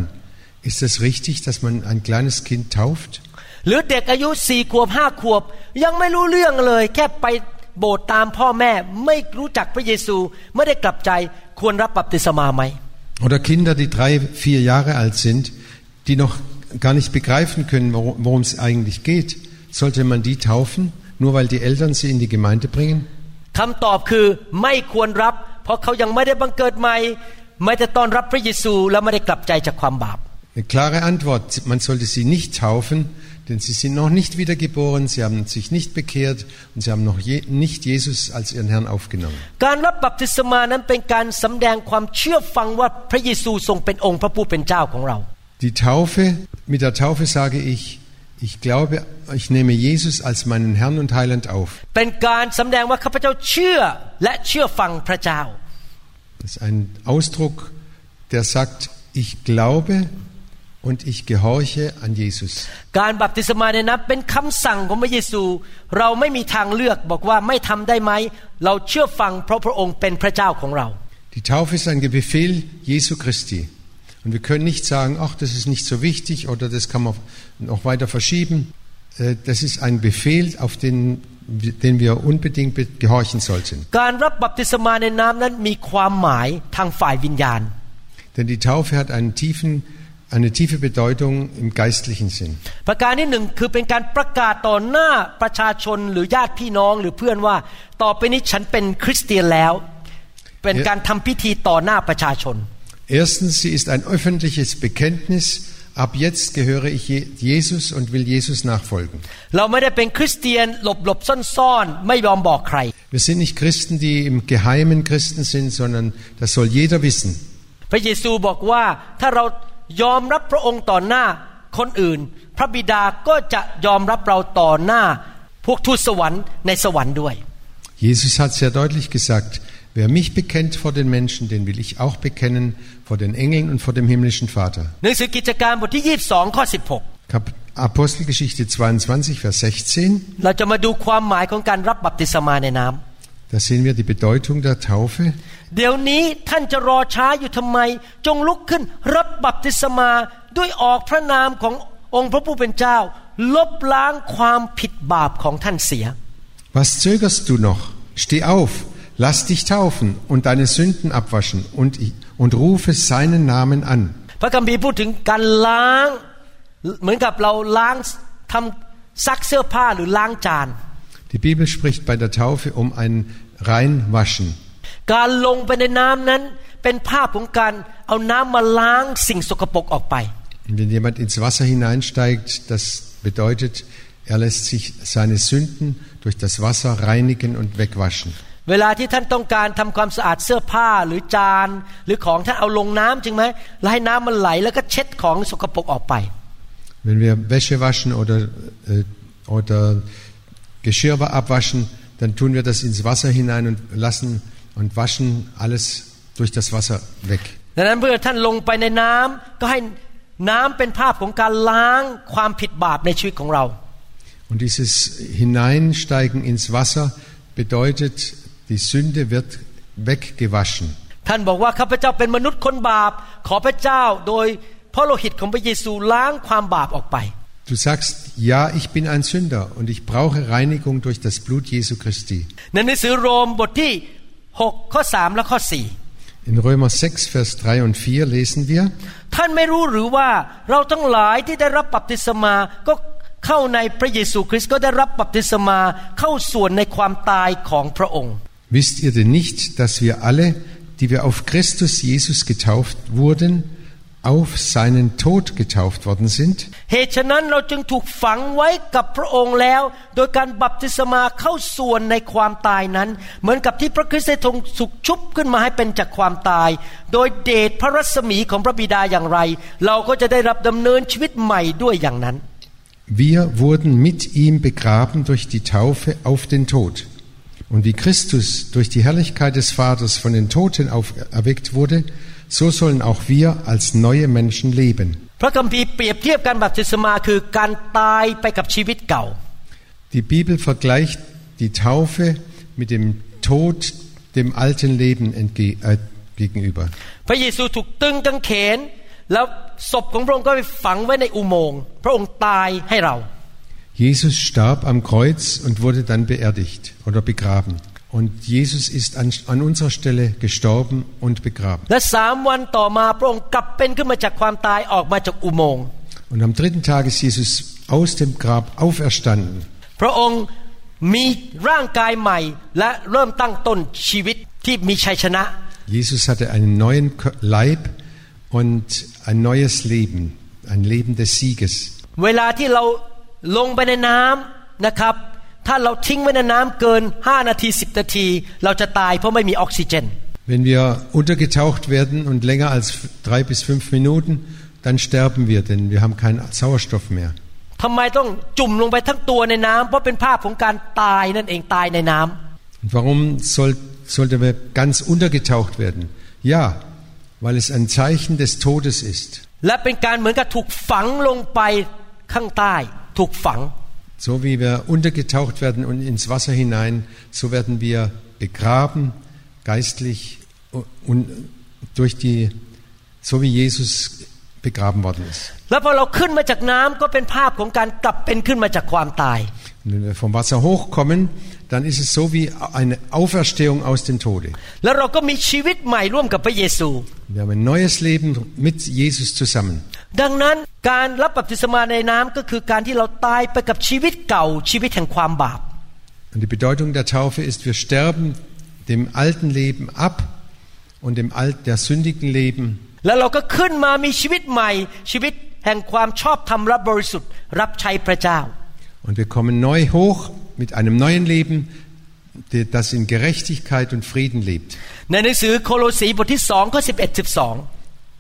ist es richtig, dass man ein kleines Kind tauft? หรือเด็กอายุสี่ขวบห้าขวบ ยังไม่รู้เรื่องเลย แค่ไปโบสถ์ตามพ่อแม่ ไม่รู้จักพระเยซู ไม่ได้กลับใจควรรับบัพติศมาไหม Oder Kinder, die drei, vier Jahre alt sind, die noch gar nicht begreifen können, worum worum es eigentlich geht. Sollte man die taufen, nur weil die Eltern sie in die Gemeinde bringen? คำตอบคือไม่ควรรับ เพราะเขายังไม่ได้บังเกิดใหม่ ไม่ได้ต้อนรับพระเยซู และไม่ได้กลับใจจากความบาป Eine klare Antwort, man sollte sie nicht taufen, denn sie sind noch nicht wiedergeboren, sie haben sich nicht bekehrt und sie haben noch je, nicht Jesus als ihren Herrn aufgenommen. Die Taufe, mit der Taufe sage ich, ich glaube, ich nehme Jesus als meinen Herrn und Heiland auf. Das ist ein Ausdruck, der sagt, ich glaube, und ich gehorche an Jesus. การบัพติศมาในน้ำเป็นคำสั่งของพระเยซู เราไม่มีทางเลือกบอกว่าไม่ทำได้ไหม เราเชื่อฟังเพราะพระองค์เป็นพระเจ้าของเรา Die Taufe ist ein Befehl Jesu Christi. Und wir können nicht sagen, ach, das ist nicht so wichtig oder das kann man noch weiter verschieben. Äh, Das ist ein Befehl, auf den, den wir unbedingt be- gehorchen sollten. การรับบัพติศมาในน้ำนั้นมีความหมายทางฝ่ายวิญญาณ Denn die Taufe hat einen tiefen, eine tiefe Bedeutung im geistlichen Sinn. ประการที่หนึ่งคือเป็นการประกาศต่อหน้าประชาชนหรือญาติพี่น้องหรือเพื่อนว่า ต่อไปนี้ฉันเป็นคริสเตียนแล้ว เป็นการทำพิธีต่อหน้าประชาชน Erstens, sie ist ein öffentliches Bekenntnis. Ab jetzt gehöre ich Je- Jesus und will Jesus nachfolgen. เราไม่ได้เป็นคริสเตียนหลบหลบซ่อนซ่อนๆ ไม่ยอมบอกใคร Wir sind nicht Christen, die im Geheimen Christen sind, sondern das soll jeder wissen. พระเยซูบอกว่าถ้าเรา ยอมรับพระองค์ต่อหน้าคนอื่น พระบิดาก็จะยอมรับเราต่อหน้า พวกทูตสวรรค์ในสวรรค์ด้วย Jesus hat sehr deutlich gesagt, wer mich bekennt vor den Menschen, den will ich auch bekennen vor den Engeln und vor dem himmlischen Vater. หนังสือกิจการบทที่ 22 ข้อ Kap Apostelgeschichte 22, Vers 16, 16 เราจะมาดูความหมายของการรับบัพติศมาในน้ำ da sehen wir die Bedeutung der Taufe. เดี๋ยวนี้ท่านจะรอช้าอยู่ทำไม จงลุกขึ้นรับบัพติศมาด้วยออกพระนามขององค์พระผู้เป็นเจ้า ลบล้างความผิดบาปของท่านเสีย Was zögerst du noch? Steh auf, lass dich taufen und deine Sünden abwaschen und, und rufe seinen Namen an. พระคัมภีร์พูดถึงการล้าง เหมือนกับเราล้างทำซักเสื้อผ้าหรือล้างจาน Die Bibel spricht bei der Taufe um ein Reinwaschen. การลงไปในน้ำนั้นเป็นภาพของการเอาน้ำมาล้างสิ่งสกปรกออกไป Und wenn jemand ins Wasser hineinsteigt, das bedeutet, er lässt sich seine Sünden durch das Wasser reinigen und wegwaschen. เวลาที่ท่านต้องการทำความสะอาดเสื้อผ้าหรือจาน หรือของท่านเอาลงน้ำจริงไหมแล้วให้น้ำมันไหลแล้วก็เช็ดของสกปรกออกไป Wenn wir Wäsche waschen oder, äh, oder Geschirr abwaschen, dann tun wir das ins Wasser hinein und lassen und waschen alles durch das Wasser weg. ดังนั้นเมื่อท่านลงไปในน้ำก็ให้น้ำเป็นภาพของการล้างความผิดบาปในชีวิตของเรา Und dieses Hineinsteigen ins Wasser bedeutet, die Sünde wird weggewaschen. ท่านบอกว่าข้าพเจ้าเป็นมนุษย์คนบาป ขอพระเจ้าโดยพระโลหิตของพระเยซูล้างความบาปออกไป Du sagst, ja, ich bin ein Sünder und ich brauche Reinigung durch das Blut Jesu Christi. ในหนังสือโรมบทที่ 6 ข้อ 3 และข้อ In Römer 6, Vers 3 und 4 lesen wir, 4 ท่านไม่รู้หรือว่าเราทั้งหลายที่ได้รับบัพติศมาก็เข้าในพระเยซูคริสต์ก็ได้รับบัพติศมาเข้าส่วนในความตายของพระองค์ wisst ihr denn nicht, dass wir alle, die wir auf Christus Jesus getauft wurden, auf seinen Tod getauft worden sind? เหตุฉะนั้นเราจึงถูกฝังไว้กับพระองค์แล้ว โดยการบัพติศมาเข้าส่วนในความตายนั้น เหมือนกับที่พระคริสต์ได้ทรงสุกชุบขึ้นมาให้เป็นจากความตาย โดยเดชพระรัศมีของพระบิดาอย่างไร เราก็จะได้รับดำเนินชีวิตใหม่ด้วยอย่างนั้น Wir wurden mit ihm begraben durch die Taufe auf den Tod. Und wie Christus durch die Herrlichkeit des Vaters von den Toten auferweckt wurde, so sollen auch wir als neue Menschen leben. พระคัมภีร์เปรียบเทียบการบัพติศมาคือการตายไปกับชีวิตเก่า Die Bibel vergleicht die Taufe mit dem Tod dem alten Leben entge äh, gegenüber. พระเยซูถูกตึงกางเขน แล้วศพของพระองค์ก็ไปฝังไว้ในอุโมงค์พระองค์ตายให้เรา Jesus starb am Kreuz und wurde dann beerdigt oder begraben. Und Jesus ist an, an unserer Stelle gestorben und begraben. และสามวันต่อมาพระองค์กลับเป็นขึ้นมาจากความตายออกมาจากอุโมงค์ Und am dritten Tag ist Jesus aus dem Grab auferstanden. พระองค์มีร่างกายใหม่ และเริ่มตั้งต้นชีวิตที่มีชัยชนะ Jesus hatte einen neuen Kö- Leib und ein neues Leben, ein Leben des Sieges. เวลาที่เราลงไปในน้ำนะครับ ถ้าเราทิ้งไว้ในน้ำเกิน 5 นาที 10 นาที เราจะตายเพราะไม่มีออกซิเจน Wenn wir untergetaucht werden und länger als f- drei bis fünf Minuten, dann sterben wir, denn wir haben keinen Sauerstoff mehr. ทำไมต้องจุ่มลงไปทั้งตัวในน้ำเพราะเป็นภาพของการตายนั่นเองตายในน้ำ Und warum soll, sollten wir ganz untergetaucht werden? Ja, weil es ein Zeichen des Todes ist. และเป็นการเหมือนกับถูกฝังลงไปข้างใต้ ถูกฝัง so wie wir untergetaucht werden und ins Wasser hinein, so werden wir begraben, geistlich und durch die, so wie Jesus begraben worden ist. แล้วพอเราขึ้นมาจากน้ำก็เป็นภาพของการกลับเป็นขึ้นมาจากความตาย Und wenn wir vom Wasser hochkommen, dann ist es so wie eine Auferstehung aus dem Tode. แล้วเราก็มีชีวิตใหม่ร่วมกับพระเยซู Wir haben ein neues Leben mit Jesus zusammen. ดังนั้นการรับบัพติศมาในน้ำก็คือการที่เราตายไปกับชีวิตเก่าชีวิตแห่งความบาป Und die Bedeutung der Taufe ist, wir sterben dem alten Leben ab und dem alt, der sündigen Leben แล้วเราก็ขึ้นมามีชีวิตใหม่ ชีวิตแห่งความชอบธรรมและบริสุทธิ์รับใช้พระเจ้า Und wir kommen neu hoch mit einem neuen Leben, die- das in Gerechtigkeit und Frieden lebt. ในหนังสือโคโลสีบทที่สองข้อสิบเอ็ดสิบสอง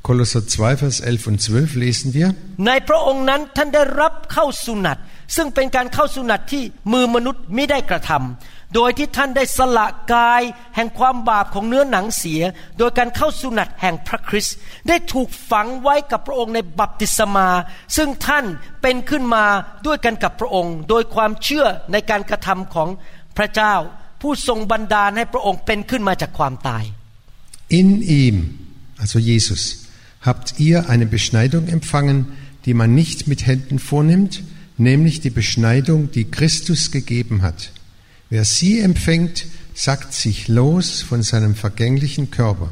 Kolosser 2, Vers 11 und 12 lesen wir. ในพระองค์นั้นท่านได้รับเข้าสุนัตซึ่งเป็นการเข้าสุนัตที่มือมนุษย์ไม่ได้กระทำ โดยที่ท่านได้สละกายแห่งความบาปของเนื้อหนังเสีย โดยการเข้าสุนัตแห่งพระคริสต์ได้ถูกฝังไว้กับพระองค์ในบัพติศมา ซึ่งท่านเป็นขึ้นมาด้วยกันกับพระองค์ โดยความเชื่อในการกระทำของพระเจ้า ผู้ทรงบันดาลให้พระองค์เป็นขึ้นมาจากความตาย In ihm, also Jesus, habt ihr eine Beschneidung empfangen, die man nicht mit Händen vornimmt, nämlich die Beschneidung, die Christus gegeben hat. Wer sie empfängt, sagt sich los von seinem vergänglichen Körper.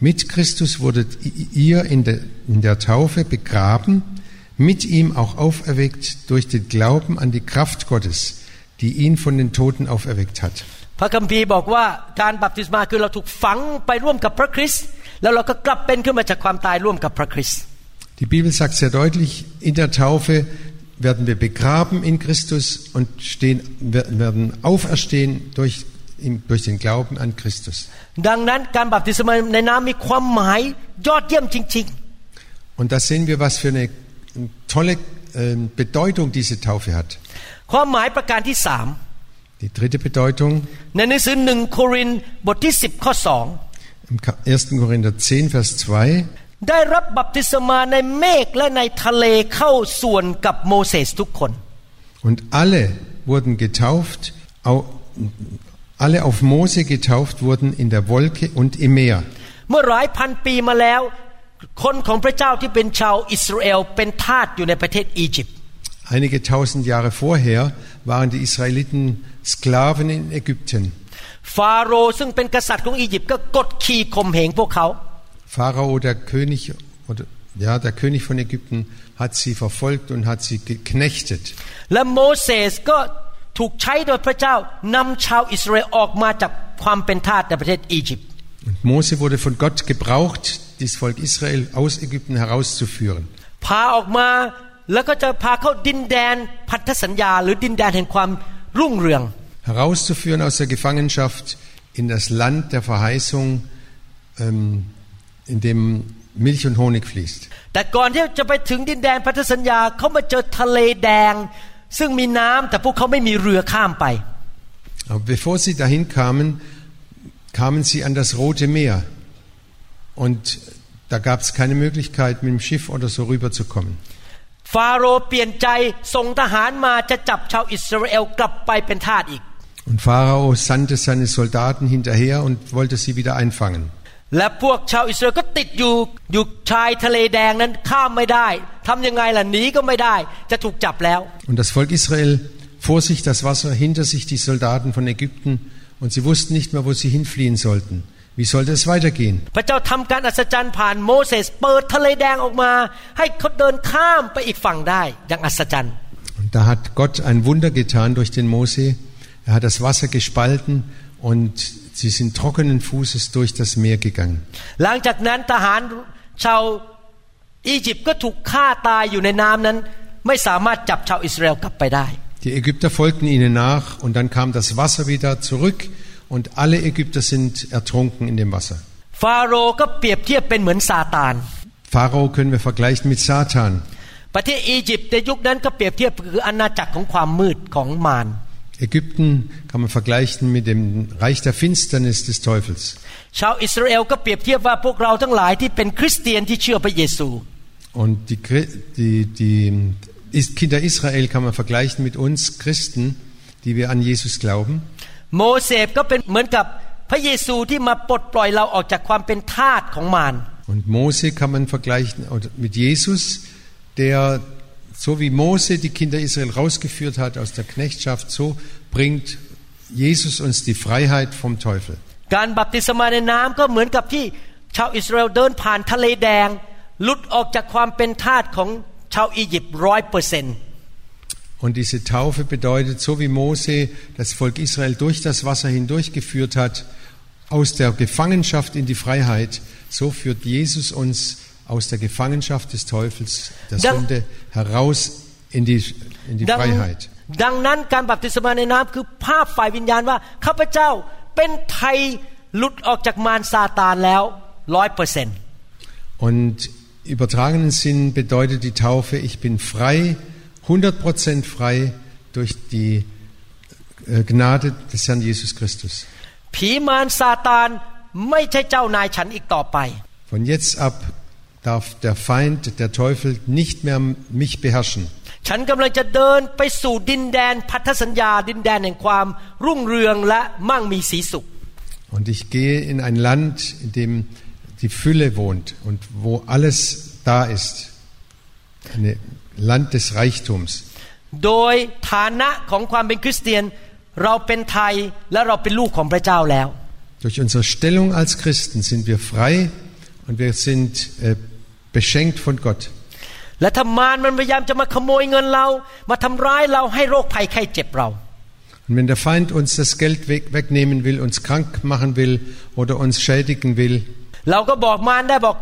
Mit Christus wurdet ihr in der, in der Taufe begraben, mit ihm auch auferweckt durch den Glauben an die Kraft Gottes, die ihn von den Toten auferweckt hat. พระคัมภีร์บอกว่าการบัพติศมาคือเราถูกฝังไปร่วมกับพระคริสต์แล้วเราก็กลับเป็นขึ้นมาจากความตายร่วมกับพระคริสต์ Die Bibel sagt sehr deutlich, in der Taufe werden wir begraben in Christus und stehen, werden auferstehen durch, durch den Glauben an Christus. Und da sehen wir, was für eine äh, tolle ähm, Bedeutung diese Taufe hat. Die dritte Bedeutung. Im 1. Korinther 10, Vers 2. 2 ได้รับบัพติศมาในเมฆและในทะเลเข้าส่วนกับโมเสสทุกคน Und alle wurden getauft, au- alle auf Mose getauft wurden in der Wolke und im Meer. เมื่อหลายพันปีมาแล้ว คนของพระเจ้าที่เป็นชาวอิสราเอลเป็นทาสอยู่ในประเทศอียิปต์ Einige tausend Jahre vorher waren die Israeliten Sklaven in Ägypten. ฟาโรห์ซึ่งเป็นกษัตริย์ของอียิปต์ก็กดขี่ข่มเหงพวกเขา Pharao, der König, oder, ja, der König von Ägypten, hat sie verfolgt und hat sie geknechtet. และโมเสสก็ถูกใช้โดยพระเจ้านำชาวอิสราเอลออกมาจากความเป็นทาสในประเทศอียิปต์ Und Mose wurde von Gott gebraucht, das Volk Israel aus Ägypten herauszuführen. พาออกมาแล้วก็จะพาเข้าดินแดนพันธสัญญา หรือดินแดนแห่งความรุ่งเรือง Herauszuführen aus der Gefangenschaft in das Land der Verheißung, ähm, in dem Milch und Honig fließt. แต่ก่อนที่จะไปถึงดินแดนพันธสัญญาเขามาเจอทะเลแดง ซึ่งมีน้ำแต่พวกเขาไม่มีเรือข้ามไป Aber bevor sie dahin kamen, kamen sie an das Rote Meer. Und da gab es keine Möglichkeit, mit dem Schiff oder so rüberzukommen. ฟาโรห์เปลี่ยนใจส่งทหารมาจะจับชาวอิสราเอลกลับไปเป็นทาสอีก Und Pharao sandte seine Soldaten hinterher und wollte sie wieder einfangen. และพวกชาวอิสราเอลก็ติดอยู่อยู่ชายทะเลแดงนั้นข้ามไม่ได้ทำยังไงล่ะหนีก็ไม่ได้ จะถูกจับแล้ว Und das Volk Israel vor sich das Wasser, hinter sich die Soldaten von Ägypten und sie wussten nicht mehr, wo sie hinfliehen sollten. Wie sollte es weitergehen? พระเจ้าทำการอัศจรรย์ผ่านโมเสสเปิดทะเลแดงออกมา ให้เขาเดินข้ามไปอีกฝั่งได้อย่างอัศจรรย์ Und da hat Gott ein Wunder getan durch den Mose. Er hat das Wasser gespalten und sie sind trockenen Fußes durch das Meer gegangen. หลังจากนั้นทหารชาวอียิปต์ก็ถูกฆ่าตายอยู่ในน้ำนั้น ไม่สามารถจับชาวอิสราเอลกลับไปได้ Die Ägypter folgten ihnen nach und dann kam das Wasser wieder zurück und alle Ägypter sind ertrunken in dem Wasser. ฟาโรห์ก็เปรียบเทียบเป็นเหมือนซาตาน Pharao können wir vergleichen mit Satan. ประเทศอียิปต์ในยุคนั้นก็เปรียบเทียบคืออาณาจักรของความมืดของมาร Ägypten kann man vergleichen mit dem Reich der Finsternis des Teufels. ชาวอิสราเอลก็เปรียบเทียบว่าพวกเราทั้งหลายที่เป็นคริสเตียนที่เชื่อพระเยซู Und die, Chri- die, die Is- Kinder Israel kann man vergleichen mit uns Christen, die wir an Jesus glauben. โมเสสก็เป็นเหมือนกับพระเยซูที่มาปลดปล่อยเราออกจากความเป็นทาสของมาร Und Mose kann man vergleichen oder mit Jesus, der so wie Mose die Kinder Israel rausgeführt hat aus der Knechtschaft, so bringt Jesus uns die Freiheit vom Teufel. การบัพติศมาในน้ำก็เหมือนกับที่ชาวอิสราเอลเดินผ่านทะเลแดงหลุดออกจากความเป็นทาสของชาวอียิปต์ร้อยเปอร์เซนต์ Und diese Taufe bedeutet, so wie Mose das Volk Israel durch das Wasser hindurchgeführt hat, aus der Gefangenschaft in die Freiheit, so führt Jesus uns aus der Gefangenschaft des Teufels, der Dann- Sünde, heraus in die, in die ดัง Freiheit. ดังนั้นการบัพติศมาในน้ำคือภาพฝ่ายวิญญาณว่าข้าพเจ้าเป็นไทยหลุดออกจากมารซาตานแล้วร้อยเปอร์เซนต์ Und übertragenen Sinn bedeutet die Taufe, ich bin frei, 100% frei durch die äh, Gnade des Herrn Jesus Christus. ผีมารซาตานไม่ใช่เจ้านายฉันอีกต่อไป Von jetzt ab darf der Feind, der Teufel, nicht mehr mich beherrschen. ฉันกำลังจะเดินไปสู่ดินแดนพันธสัญญา ดินแดนแห่งความรุ่งเรืองและมั่งมีสีสุข Und ich gehe in ein Land, in dem die Fülle wohnt und wo alles da ist. Ein Land des Reichtums. โดยฐานะของความเป็นคริสเตียน เราเป็นไทยและเราเป็นลูกของพระเจ้าแล้ว Durch unsere Stellung als Christen sind wir frei und wir sind äh, beschenkt von Gott. และถ้ามารมันพยายามจะมาขโมยเงินเรา มาทำร้ายเราให้โรคภัยไข้เจ็บเรา Und wenn der Feind uns das Geld weg, wegnehmen will, uns krank machen will oder uns schädigen will, เราก็บอกมารได้บอก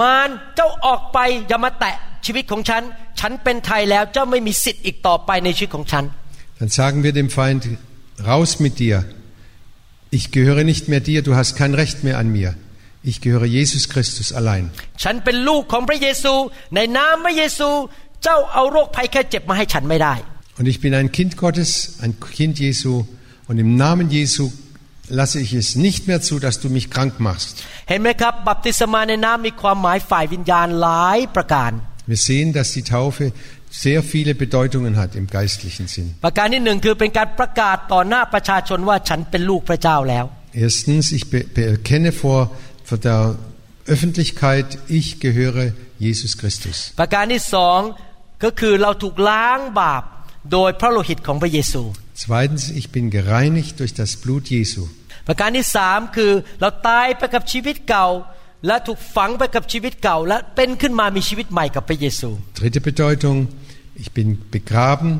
มารเจ้าออกไปอย่ามาแตะชีวิตของฉัน ฉันเป็นไทยแล้วเจ้าไม่มีสิทธิ์อีกต่อไปในชีวิตของฉัน dann sagen wir dem Feind, raus mit dir. Ich gehöre nicht mehr dir, du hast kein Recht mehr an mir. Ich gehöre Jesus Christus allein. ฉันเป็นลูกของพระเยซู ในนามพระเยซู เจ้าเอาโรคภัยแค่เจ็บมาให้ฉันไม่ได้ Und ich bin ein Kind Gottes, ein Kind Jesu. Und im Namen Jesu lasse ich es nicht mehr zu, dass du mich krank machst. เห็นไหมครับ บัพติศมาในน้ำมีความหมายฝ่ายวิญญาณหลายประการ Wir sehen, dass die Taufe sehr viele Bedeutungen hat im geistlichen Sinn. ประการที่หนึ่งคือเป็นการประกาศต่อหน้าประชาชนว่าฉันเป็นลูกพระเจ้าแล้ว Erstens, ich be bekenne vor, vor der Öffentlichkeit, ich gehöre Jesus Christus. ประการที่สองก็คือเราถูกล้างบาปโดยพระโลหิตของพระเยซู Zweitens, ich bin gereinigt durch das Blut Jesu. ประการที่สามคือเราตายไปกับชีวิตเก่า และถูกฝังไปกับชีวิตเก่า และเป็นขึ้นมามีชีวิตใหม่กับพระเยซู Dritte Bedeutung, ich bin begraben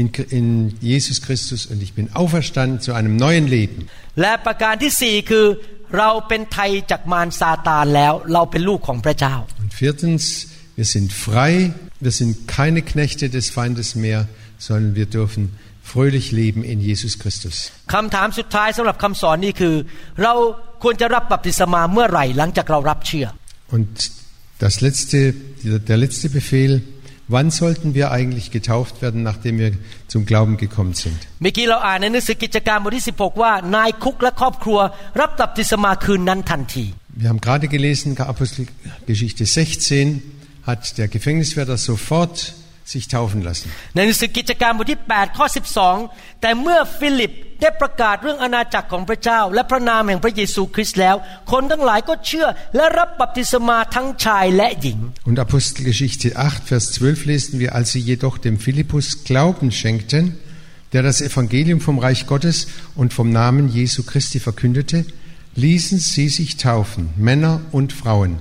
in, in Jesus Christus und ich bin auferstanden zu einem neuen Leben. และประการที่สี่คือ เราเป็นไทยจากมารซาตานแล้ว เราเป็นลูกของพระเจ้า Und viertens, wir sind frei, wir sind keine Knechte des Feindes mehr, sondern wir dürfen fröhlich leben in Jesus Christus. คำถามสุดท้ายสำหรับคำสอนนี้คือ เราควรจะรับบัพติศมาเมื่อไหร่หลังจากเรารับเชื่อ Und das letzte, der letzte Befehl, wann sollten wir eigentlich getauft werden, nachdem wir zum Glauben gekommen sind? เมื่อกี้เราอ่านในหนังสือกิจการบทที่ 16 ว่านายคุกและครอบครัว รับบัพติศมาคืนนั้นทันที Wir haben gerade gelesen, Apostelgeschichte 16, hat der Gefängniswärter sofort sich taufen lassen. ในหนังสือกิจการบทที่ 8 ข้อ 12 แต่เมื่อฟิลิปได้ประกาศเรื่องอาณาจักรของพระเจ้า และพระนามแห่งพระเยซูคริสต์แล้ว คนทั้งหลายก็เชื่อและรับบัพติศมาทั้งชายและหญิง Und Apostelgeschichte 8, Vers 12 lesen wir, als sie jedoch dem Philippus Glauben schenkten, der das Evangelium vom Reich Gottes und vom Namen Jesu Christi verkündete, ließen sie sich taufen, Männer und Frauen.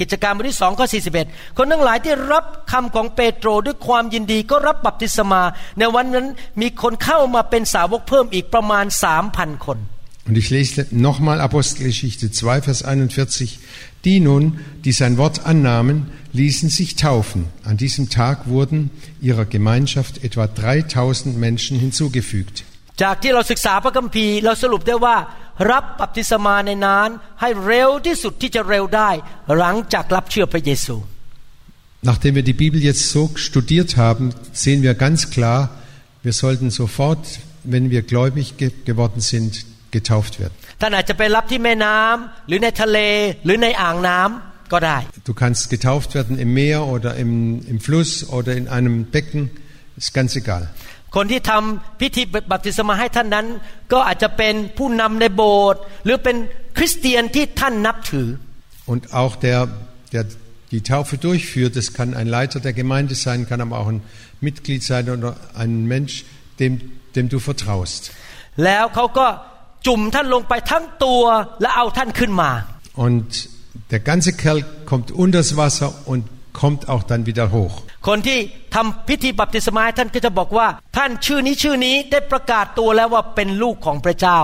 กิจการบทที่สองข้อ41 คนทั้งหลายที่รับคำของเปโตรด้วยความยินดีก็รับบัพติศมา ในวันนั้นมีคนเข้ามาเป็นสาวกเพิ่มอีกประมาณสามพันคน Und ich lese nochmal Apostelgeschichte 2, Vers 41. Die nun, die sein Wort annahmen, ließen sich taufen. An diesem Tag wurden ihrer Gemeinschaft etwa 3000 Menschen hinzugefügt. จากที่เราศึกษาพระคัมภีร์เราสรุปได้ว่า รับบัพติศมาในนานให้เร็วที่สุดที่จะเร็วได้ หลังจากรับเชื่อพระเยซู Nachdem wir die Bibel jetzt so studiert haben, sehen wir ganz klar, wir sollten sofort, wenn wir gläubig ge geworden sind, getauft werden. ท่านอาจจะไปรับที่แม่น้ำหรือในทะเลหรือในอ่างน้ำก็ได้ Du kannst getauft werden im Meer oder im, im Fluss oder in einem Becken, ist ganz egal. คนที่ทำพิธีบัพติศมาให้ท่านนั้น ก็อาจจะเป็นผู้นำในโบสถ์หรือเป็นคริสเตียนที่ท่านนับถือ Und auch der, der die Taufe durchführt, das kann ein Leiter der Gemeinde sein, kann aber auch ein Mitglied sein oder ein Mensch, dem, dem du vertraust. แล้วเขาก็จุ่มท่านลงไปทั้งตัวและเอาท่านขึ้นมา Und der ganze Kerl kommt unters Wasser und kommt auch dann wieder hoch. คนที่ทำพิธีบัพติศมาให้ท่านก็จะบอกว่า ท่านชื่อนี้ชื่อนี้ได้ประกาศตัวแล้วว่าเป็นลูกของพระเจ้า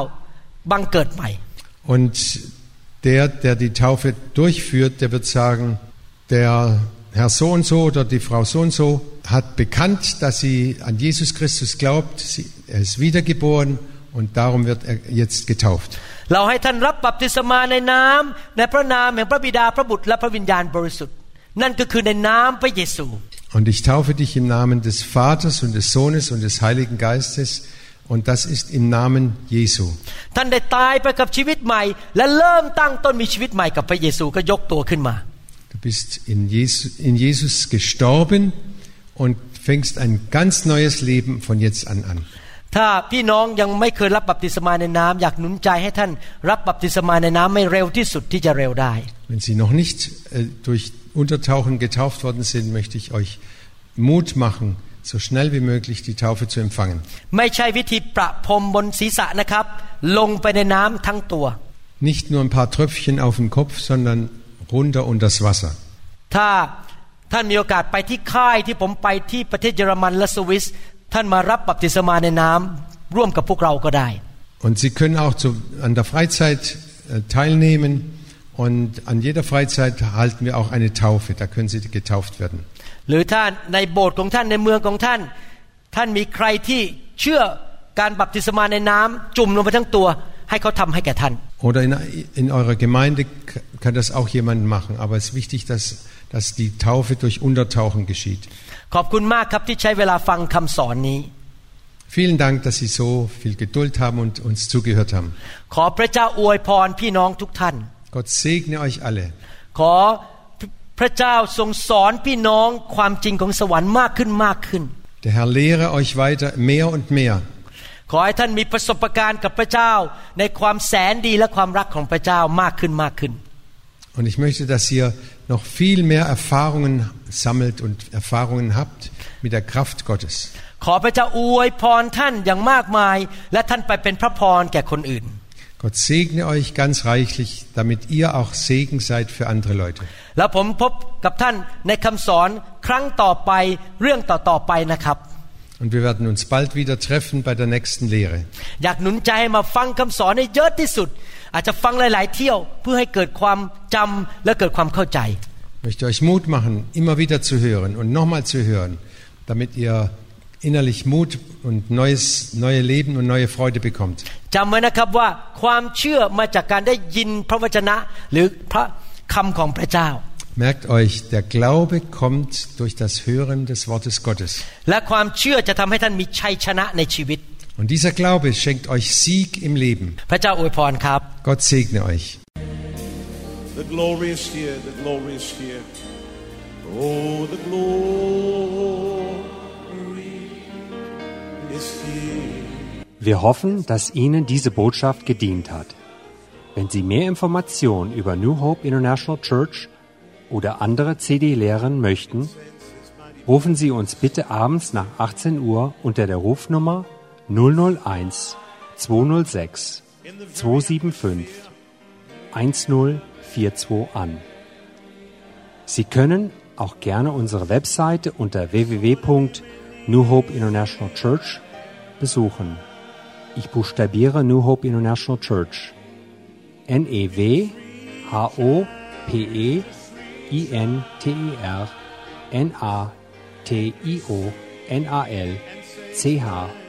บังเกิดใหม่ Und der, der die Taufe durchführt, der wird sagen, der Herr so und so oder die Frau so und so hat bekannt, dass sie an Jesus Christus glaubt, sie, er ist wiedergeboren und darum wird er jetzt getauft. เราให้ท่านรับบัพติศมาในน้ำในพระนามแห่งพระบิดาพระบุตรและพระวิญญาณบริสุทธิ์ นั่นก็คือในน้ำพระเยซู Und ich taufe dich im Namen des Vaters und des Sohnes und des Heiligen Geistes und das ist im Namen Jesu. ท่านได้ตายไปกับชีวิตใหม่ และเริ่มตั้งต้นมีชีวิตใหม่กับพระเยซูก็ยกตัวขึ้นมา Du bist in Jesus, in Jesus gestorben und fängst ein ganz neues Leben von jetzt an an. ถ้าพี่น้องยังไม่เคยรับบัพติศมาในน้ำอยากหนุนใจให้ท่านรับบัพติศมาในน้ำไม่เร็วที่สุดที่จะเร็วได้ Wenn Sie noch nicht äh, durch Untertauchen getauft worden sind, möchte ich euch Mut machen, so schnell wie möglich die Taufe zu empfangen. ไม่ใช่วิธีประพรมบนศีรษะนะครับ ลงไปในน้ำทั้งตัว Nicht nur ein paar Tröpfchen auf den Kopf, sondern runter unter das Wasser. ถ้าท่านมีโอกาสไปที่ค่ายที่ผมไปที่ประเทศเยอรมันและสวิส ท่านมารับบัพติศมาในน้ำร่วมกับพวกเราก็ได้ Und Sie können auch zu, an der Freizeit äh, teilnehmen. Und an jeder Freizeit halten wir auch eine Taufe. Da können Sie getauft werden. หรือถ้าในโบสถ์ของท่านในเมืองของท่าน ท่านมีใครที่เชื่อการบัพติศมาในน้ำจุ่มลงไปทั้งตัว ให้เขาทำให้แก่ท่าน Oder in, in eurer Gemeinde k- kann das auch jemand machen. Aber es ist wichtig, dass, dass die Taufe durch Untertauchen geschieht. ขอบคุณมากครับที่ใช้เวลาฟังคำสอนนี้ Vielen Dank, dass Sie so viel Geduld haben und uns zugehört haben. ขอพระเจ้าอวยพรพี่น้องทุกท่าน Gott segne euch alle. ขอพระเจ้าทรงสอนพี่น้องความจริงของสวรรค์มากขึ้นมากขึ้น Der Herr lehre euch weiter mehr und mehr. ขอให้ท่านมีประสบการณ์กับพระเจ้า ในความแสนดีและความรักของพระเจ้ามากขึ้นมากขึ้น Und ich möchte, dass ihr noch viel mehr Erfahrungen sammelt und Erfahrungen habt mit der Kraft Gottes. ขอพระเจ้าอวยพรท่านอย่างมากมาย และท่านไปเป็นพระพรแก่คนอื่น Gott segne euch ganz reichlich, damit ihr auch Segen seid für andere Leute. แล้วผมพบกับท่านในคำสอนครั้งต่อไปเรื่องต่อๆไปนะครับ Und wir werden uns bald wieder treffen bei der nächsten Lehre. อยากหนุนใจให้มาฟังคำสอนให้เยอะที่สุด อาจจะฟังหลาย ๆ เที่ยวเพื่อให้เกิดความจำและเกิดความเข้าใจ Ich möchte euch Mut machen, immer wieder zu hören und nochmal zu hören, damit ihr innerlich Mut und neues, neue Leben und neue Freude bekommt. จำไว้นะครับว่าความเชื่อมาจากการได้ยินพระวจนะ หรือพระคำของพระเจ้า Merkt euch, der Glaube kommt durch das Hören des Wortes Gottes. และความเชื่อจะทำให้ท่านมีชัยชนะในชีวิต Und dieser Glaube schenkt euch Sieg im Leben. พระเจ้าอวยพรครับ Gott segne euch. The glory is here, the glory is here. Oh, the glory is here. Wir hoffen, dass Ihnen diese Botschaft gedient hat. Wenn Sie mehr Informationen über New Hope International Church oder andere CD-Lehren möchten, rufen Sie uns bitte abends nach 18 Uhr unter der Rufnummer 001 206 275 1042 an. Sie können auch gerne unsere Webseite unter www.new Hope International Church besuchen. Ich buchstabiere New Hope International Church. N-E-W-H-O-P-E-I-N-T-E-R N-A-T-I-O-N-A-L-C-H-U-R-C-H.com. Vielen Dank. I take it now. I